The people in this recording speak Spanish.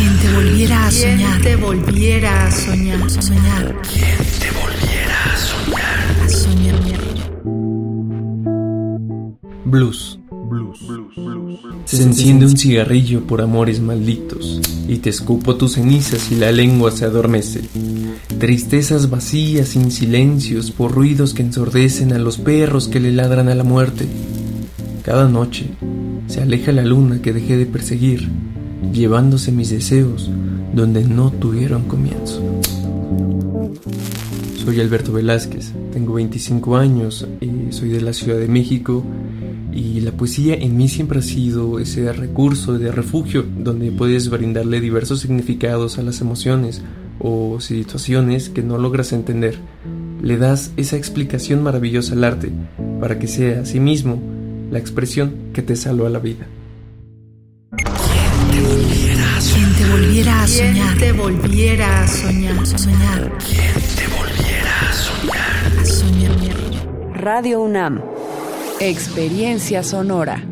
Quien te volviera a soñar. te volviera a soñar. Soñar. Quien te volviera a soñar. A soñar. Blues. Blues. Se enciende un cigarrillo por amores malditos y te escupo tus cenizas y la lengua se adormece. Tristezas vacías sin silencios por ruidos que ensordecen a los perros que le ladran a la muerte. Cada noche se aleja la luna que dejé de perseguir, llevándose mis deseos donde no tuvieron comienzo. Soy Alberto Velázquez, tengo 25 años, y soy de la Ciudad de México y la poesía en mí siempre ha sido ese recurso de refugio donde puedes brindarle diversos significados a las emociones o situaciones que no logras entender. Le das esa explicación maravillosa al arte para que sea a sí mismo la expresión que te salva la vida. Volviera a soñar. te volviera a soñar. Soñar. Quien te volviera a soñar. A soñar. Radio UNAM. Experiencia sonora.